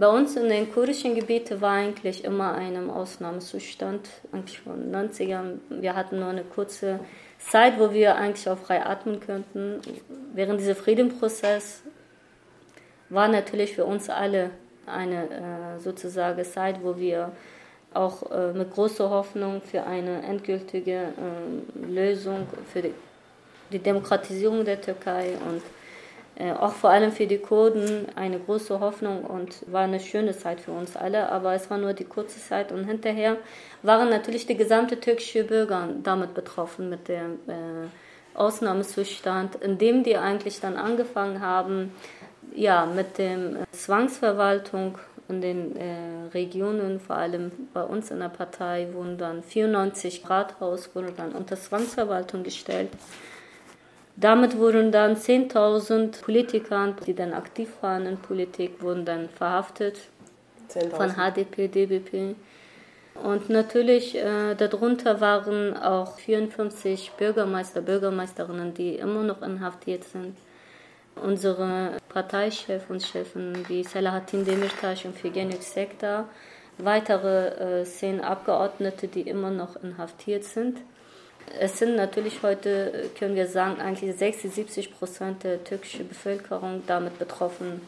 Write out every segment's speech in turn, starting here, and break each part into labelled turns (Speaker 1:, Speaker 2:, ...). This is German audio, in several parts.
Speaker 1: Bei uns in den kurdischen Gebieten war eigentlich immer ein Ausnahmezustand, eigentlich von den 90ern. Wir hatten nur eine kurze Zeit, wo wir eigentlich auch frei atmen könnten. Während dieser Friedensprozess war natürlich für uns alle eine äh, sozusagen Zeit, wo wir auch äh, mit großer Hoffnung für eine endgültige äh, Lösung, für die, Demokratisierung der Türkei und auch vor allem für die Kurden eine große Hoffnung und war eine schöne Zeit für uns alle, aber es war nur die kurze Zeit und hinterher waren natürlich die gesamte türkische Bürger damit betroffen mit dem äh, Ausnahmezustand, in dem die eigentlich dann angefangen haben, ja, mit der Zwangsverwaltung in den äh, Regionen, vor allem bei uns in der Partei, wurden dann 94 Rathaus wurde dann unter Zwangsverwaltung gestellt. Damit wurden dann 10.000 Politiker, die dann aktiv waren in Politik, wurden dann verhaftet von HDP, DBP. Und natürlich äh, darunter waren auch 54 Bürgermeister, Bürgermeisterinnen, die immer noch inhaftiert sind unsere Parteichef und Chefin wie Selahattin Demirtas und Figen Sekta, weitere äh, zehn Abgeordnete, die immer noch inhaftiert sind. Es sind natürlich heute, können wir sagen, eigentlich 60, 70 Prozent der türkischen Bevölkerung damit betroffen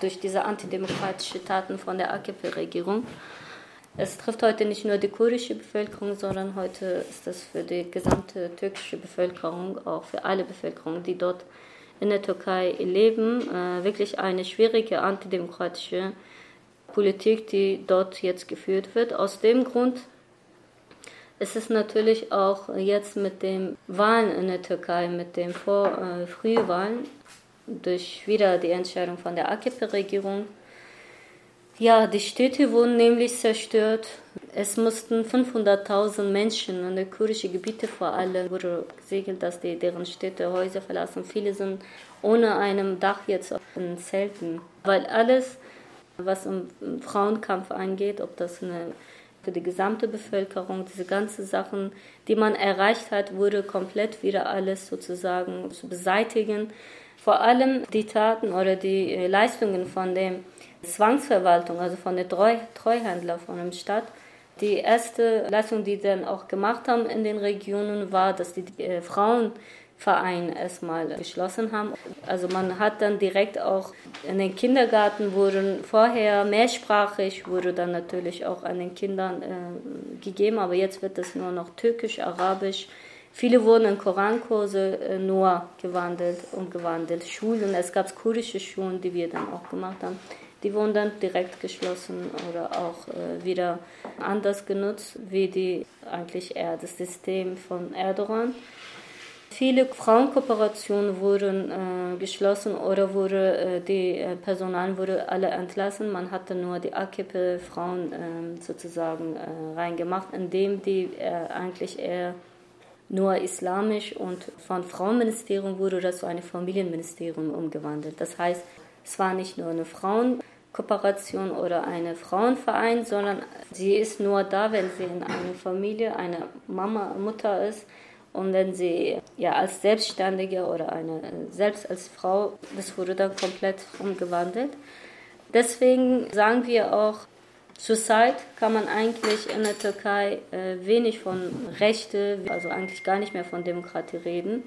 Speaker 1: durch diese antidemokratischen Taten von der AKP-Regierung. Es trifft heute nicht nur die kurdische Bevölkerung, sondern heute ist das für die gesamte türkische Bevölkerung, auch für alle Bevölkerung, die dort in der Türkei leben, äh, wirklich eine schwierige antidemokratische Politik, die dort jetzt geführt wird. Aus dem Grund ist es natürlich auch jetzt mit den Wahlen in der Türkei, mit den Vor äh, Frühwahlen, durch wieder die Entscheidung von der AKP-Regierung, ja, die Städte wurden nämlich zerstört. Es mussten 500.000 Menschen in den kurdischen Gebieten vor allem wurde gesegelt, dass die deren Städte Häuser verlassen. Viele sind ohne einem Dach jetzt in Zelten, weil alles, was um Frauenkampf angeht, ob das eine für die gesamte Bevölkerung, diese ganzen Sachen, die man erreicht hat, wurde komplett wieder alles sozusagen zu beseitigen. Vor allem die Taten oder die Leistungen von dem Zwangsverwaltung, also von der Treu Treuhändler von dem Stadt. Die erste Leistung, die dann auch gemacht haben in den Regionen, war, dass die, die Frauenverein erstmal geschlossen haben. Also man hat dann direkt auch in den Kindergarten wurden vorher mehrsprachig, wurde dann natürlich auch an den Kindern äh, gegeben, aber jetzt wird das nur noch türkisch, arabisch. Viele wurden in Korankurse äh, nur gewandelt, umgewandelt. Schulen, es gab kurdische Schulen, die wir dann auch gemacht haben die wurden dann direkt geschlossen oder auch äh, wieder anders genutzt, wie die eigentlich eher das System von Erdogan. Viele Frauenkooperationen wurden äh, geschlossen oder wurde äh, die äh, Personal wurde alle entlassen. Man hatte nur die AKP-Frauen ähm, sozusagen äh, reingemacht, indem die äh, eigentlich eher nur islamisch und von Frauenministerium wurde das zu einem Familienministerium umgewandelt. Das heißt, es war nicht nur eine Frauenkooperation oder ein Frauenverein, sondern sie ist nur da, wenn sie in einer Familie eine Mama, Mutter ist und wenn sie ja als Selbstständige oder eine selbst als Frau, das wurde dann komplett umgewandelt. Deswegen sagen wir auch, Zurzeit kann man eigentlich in der Türkei äh, wenig von Rechte, also eigentlich gar nicht mehr von Demokratie reden.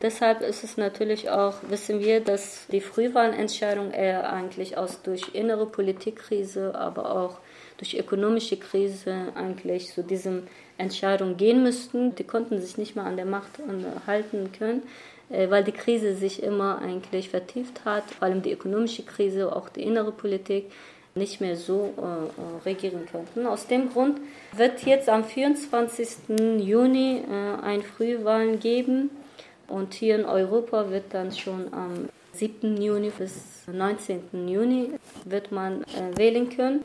Speaker 1: Deshalb ist es natürlich auch, wissen wir, dass die Frühwahlentscheidung eher eigentlich aus durch innere Politikkrise, aber auch durch ökonomische Krise eigentlich zu diesem Entscheidung gehen müssten. Die konnten sich nicht mehr an der Macht halten können, äh, weil die Krise sich immer eigentlich vertieft hat, vor allem die ökonomische Krise, auch die innere Politik nicht mehr so äh, äh regieren könnten. Aus dem Grund wird jetzt am 24. Juni äh, ein Frühwahlen geben und hier in Europa wird dann schon am 7. Juni bis 19. Juni wird man äh, wählen können.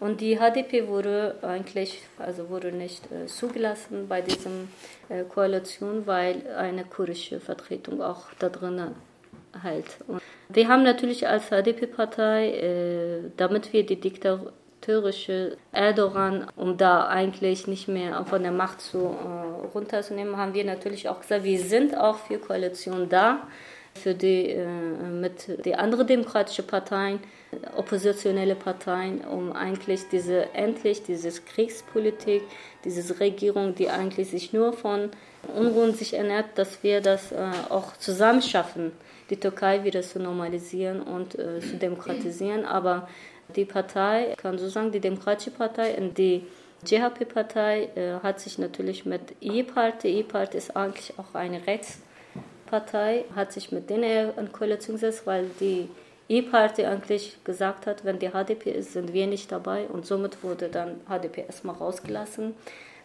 Speaker 1: Und die HDP wurde eigentlich, also wurde nicht äh, zugelassen bei diesem äh, Koalition, weil eine kurdische Vertretung auch da drin halt. Und wir haben natürlich als HDP-Partei, äh, damit wir die Diktatur diktateurische Erdogan, um da eigentlich nicht mehr von der Macht zu äh, runterzunehmen, haben wir natürlich auch gesagt, wir sind auch für Koalition da. für die, äh, mit die anderen demokratischen Parteien, oppositionelle Parteien, um eigentlich diese, endlich diese Kriegspolitik, diese Regierung, die eigentlich sich nur von Unruhen sich ernährt, dass wir das äh, auch zusammen schaffen, die Türkei wieder zu normalisieren und äh, zu demokratisieren. Aber die Partei, kann so sagen, die Demokratische Partei und die CHP-Partei äh, hat sich natürlich mit E-Party, E-Party ist eigentlich auch eine Rechtspartei, hat sich mit denen in Koalition gesetzt, weil die E-Party eigentlich gesagt hat, wenn die HDP ist, sind wir nicht dabei und somit wurde dann HDP erstmal rausgelassen.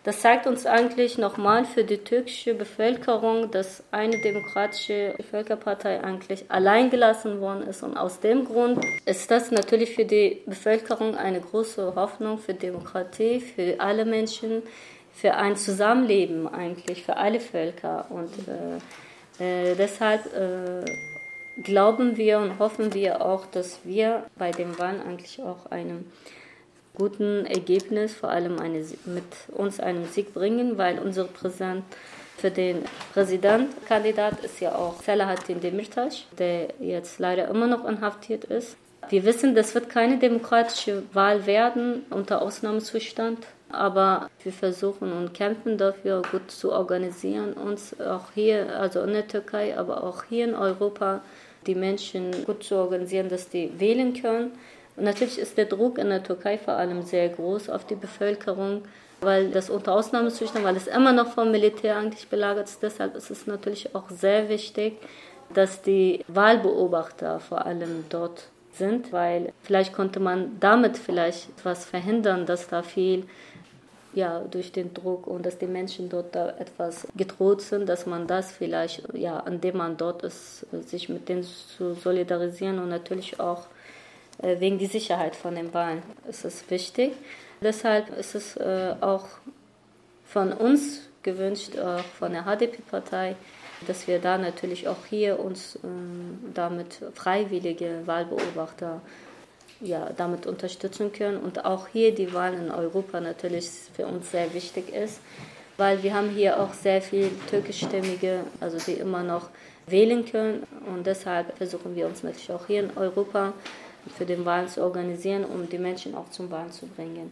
Speaker 1: Das zeigt uns eigentlich nochmal für die türkische Bevölkerung, dass eine demokratische Völkerpartei eigentlich allein gelassen worden ist. Und aus dem Grund ist das natürlich für die Bevölkerung eine große Hoffnung für Demokratie, für alle Menschen, für ein Zusammenleben eigentlich, für alle Völker. Und äh, äh, deshalb äh, glauben wir und hoffen wir auch, dass wir bei den Wahlen eigentlich auch einem guten Ergebnis, vor allem eine, mit uns einen Sieg bringen, weil unser Präsident für den Präsidentkandidat ist ja auch Selahattin Demirtas, der jetzt leider immer noch inhaftiert ist. Wir wissen, das wird keine demokratische Wahl werden unter Ausnahmezustand, aber wir versuchen und kämpfen dafür, gut zu organisieren, uns auch hier, also in der Türkei, aber auch hier in Europa, die Menschen gut zu organisieren, dass die wählen können. Und natürlich ist der Druck in der Türkei vor allem sehr groß auf die Bevölkerung, weil das unter Ausnahmezustand, weil es immer noch vom Militär eigentlich belagert ist. Deshalb ist es natürlich auch sehr wichtig, dass die Wahlbeobachter vor allem dort sind, weil vielleicht konnte man damit vielleicht etwas verhindern, dass da viel ja, durch den Druck und dass die Menschen dort da etwas gedroht sind, dass man das vielleicht, ja, indem man dort ist, sich mit denen zu solidarisieren und natürlich auch wegen der Sicherheit von den Wahlen ist es wichtig. Deshalb ist es äh, auch von uns gewünscht, auch von der HDP-Partei, dass wir da natürlich auch hier uns ähm, damit freiwillige Wahlbeobachter ja, damit unterstützen können und auch hier die Wahlen in Europa natürlich für uns sehr wichtig ist, weil wir haben hier auch sehr viele türkischstämmige, also die immer noch wählen können und deshalb versuchen wir uns natürlich auch hier in Europa für den Wahlen zu organisieren, um die Menschen auch zum Wahlen zu bringen.